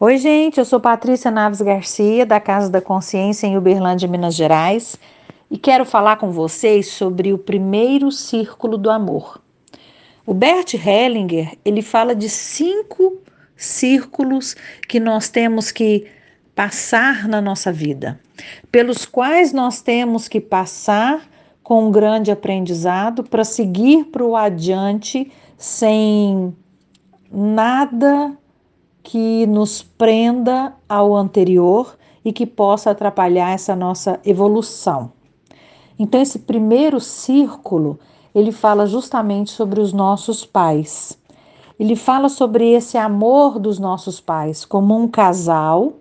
Oi, gente, eu sou Patrícia Naves Garcia, da Casa da Consciência em Uberlândia, Minas Gerais, e quero falar com vocês sobre o primeiro círculo do amor. O Bert Hellinger, ele fala de cinco círculos que nós temos que passar na nossa vida, pelos quais nós temos que passar com um grande aprendizado para seguir para o adiante sem nada que nos prenda ao anterior e que possa atrapalhar essa nossa evolução. Então esse primeiro círculo, ele fala justamente sobre os nossos pais. Ele fala sobre esse amor dos nossos pais como um casal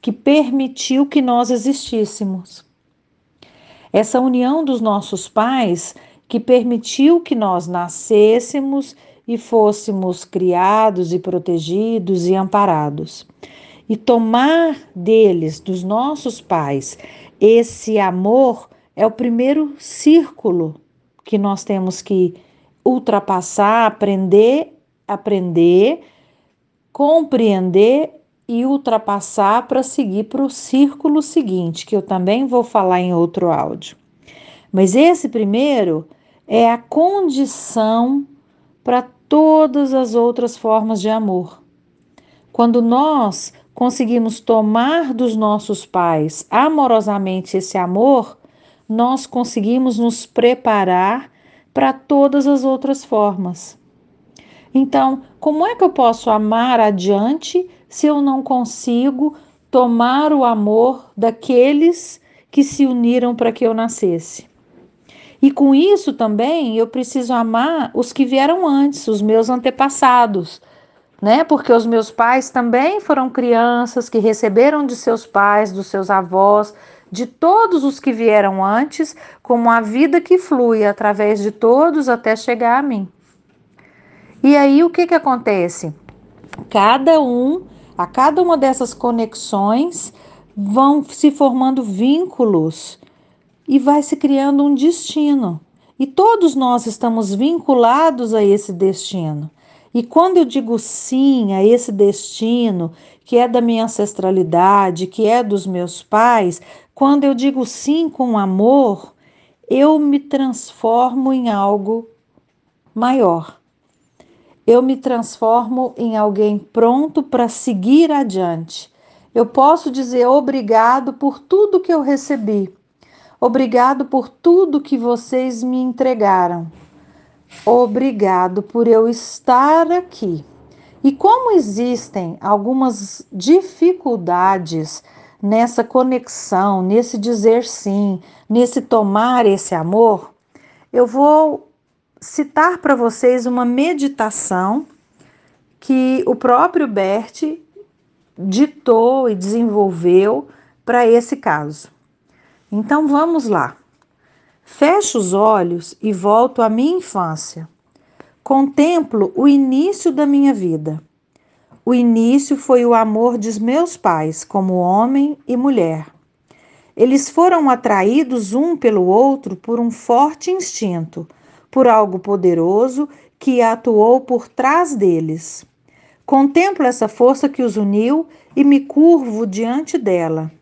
que permitiu que nós existíssemos. Essa união dos nossos pais que permitiu que nós nascêssemos e fôssemos criados e protegidos e amparados. E tomar deles, dos nossos pais, esse amor é o primeiro círculo que nós temos que ultrapassar, aprender, aprender, compreender e ultrapassar para seguir para o círculo seguinte, que eu também vou falar em outro áudio. Mas esse primeiro é a condição para todas as outras formas de amor. Quando nós conseguimos tomar dos nossos pais amorosamente esse amor, nós conseguimos nos preparar para todas as outras formas. Então, como é que eu posso amar adiante se eu não consigo tomar o amor daqueles que se uniram para que eu nascesse? E com isso também eu preciso amar os que vieram antes, os meus antepassados, né? Porque os meus pais também foram crianças que receberam de seus pais, dos seus avós, de todos os que vieram antes, como a vida que flui através de todos até chegar a mim. E aí o que que acontece? Cada um, a cada uma dessas conexões, vão se formando vínculos e vai se criando um destino. E todos nós estamos vinculados a esse destino. E quando eu digo sim a esse destino, que é da minha ancestralidade, que é dos meus pais, quando eu digo sim com amor, eu me transformo em algo maior. Eu me transformo em alguém pronto para seguir adiante. Eu posso dizer obrigado por tudo que eu recebi, Obrigado por tudo que vocês me entregaram. Obrigado por eu estar aqui. E como existem algumas dificuldades nessa conexão, nesse dizer sim, nesse tomar esse amor, eu vou citar para vocês uma meditação que o próprio Bert ditou e desenvolveu para esse caso. Então vamos lá. Fecho os olhos e volto à minha infância. Contemplo o início da minha vida. O início foi o amor de meus pais, como homem e mulher. Eles foram atraídos um pelo outro por um forte instinto, por algo poderoso que atuou por trás deles. Contemplo essa força que os uniu e me curvo diante dela.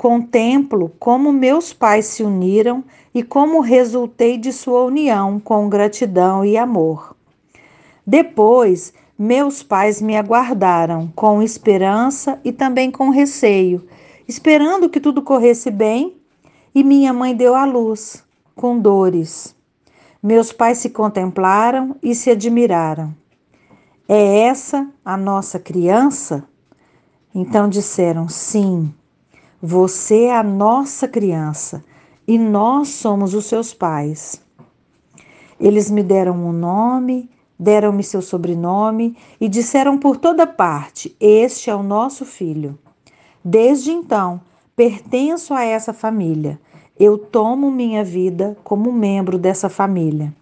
Contemplo como meus pais se uniram e como resultei de sua união com gratidão e amor. Depois, meus pais me aguardaram com esperança e também com receio, esperando que tudo corresse bem, e minha mãe deu à luz, com dores. Meus pais se contemplaram e se admiraram. É essa a nossa criança? Então disseram sim. Você é a nossa criança e nós somos os seus pais. Eles me deram um nome, deram-me seu sobrenome e disseram por toda parte: Este é o nosso filho. Desde então, pertenço a essa família. Eu tomo minha vida como membro dessa família.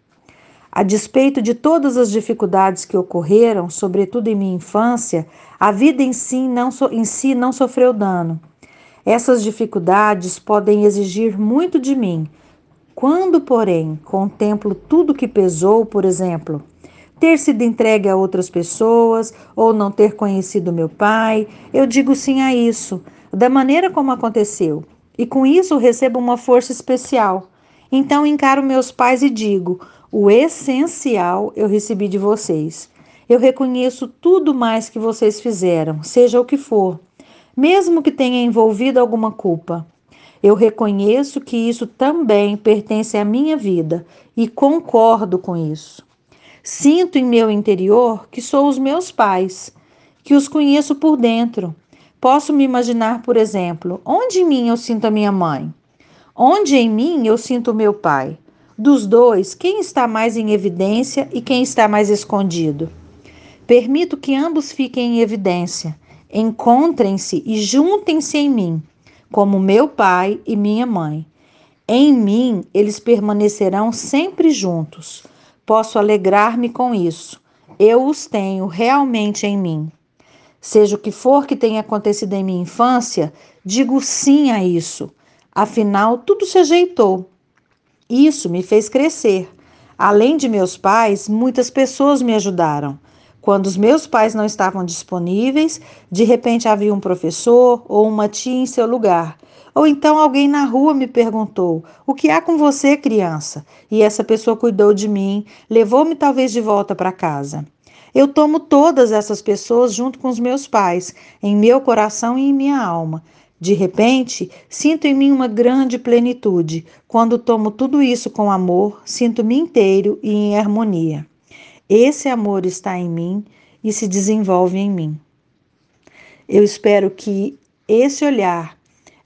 A despeito de todas as dificuldades que ocorreram, sobretudo em minha infância, a vida em si não, em si não sofreu dano. Essas dificuldades podem exigir muito de mim. Quando, porém, contemplo tudo que pesou, por exemplo, ter sido entregue a outras pessoas ou não ter conhecido meu pai. Eu digo sim a isso, da maneira como aconteceu. E com isso recebo uma força especial. Então encaro meus pais e digo: o essencial eu recebi de vocês. Eu reconheço tudo mais que vocês fizeram, seja o que for, mesmo que tenha envolvido alguma culpa. Eu reconheço que isso também pertence à minha vida e concordo com isso. Sinto em meu interior que sou os meus pais, que os conheço por dentro. Posso me imaginar, por exemplo, onde em mim eu sinto a minha mãe? Onde em mim eu sinto o meu pai? Dos dois, quem está mais em evidência e quem está mais escondido? Permito que ambos fiquem em evidência, encontrem-se e juntem-se em mim como meu pai e minha mãe. Em mim eles permanecerão sempre juntos. Posso alegrar-me com isso. Eu os tenho realmente em mim. Seja o que for que tenha acontecido em minha infância, digo sim a isso. Afinal, tudo se ajeitou. Isso me fez crescer. Além de meus pais, muitas pessoas me ajudaram. Quando os meus pais não estavam disponíveis, de repente havia um professor ou uma tia em seu lugar. Ou então alguém na rua me perguntou: O que há com você, criança? E essa pessoa cuidou de mim, levou-me talvez de volta para casa. Eu tomo todas essas pessoas junto com os meus pais, em meu coração e em minha alma. De repente, sinto em mim uma grande plenitude. Quando tomo tudo isso com amor, sinto-me inteiro e em harmonia. Esse amor está em mim e se desenvolve em mim. Eu espero que esse olhar,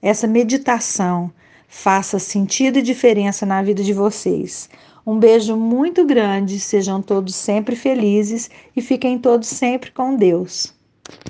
essa meditação, faça sentido e diferença na vida de vocês. Um beijo muito grande, sejam todos sempre felizes e fiquem todos sempre com Deus.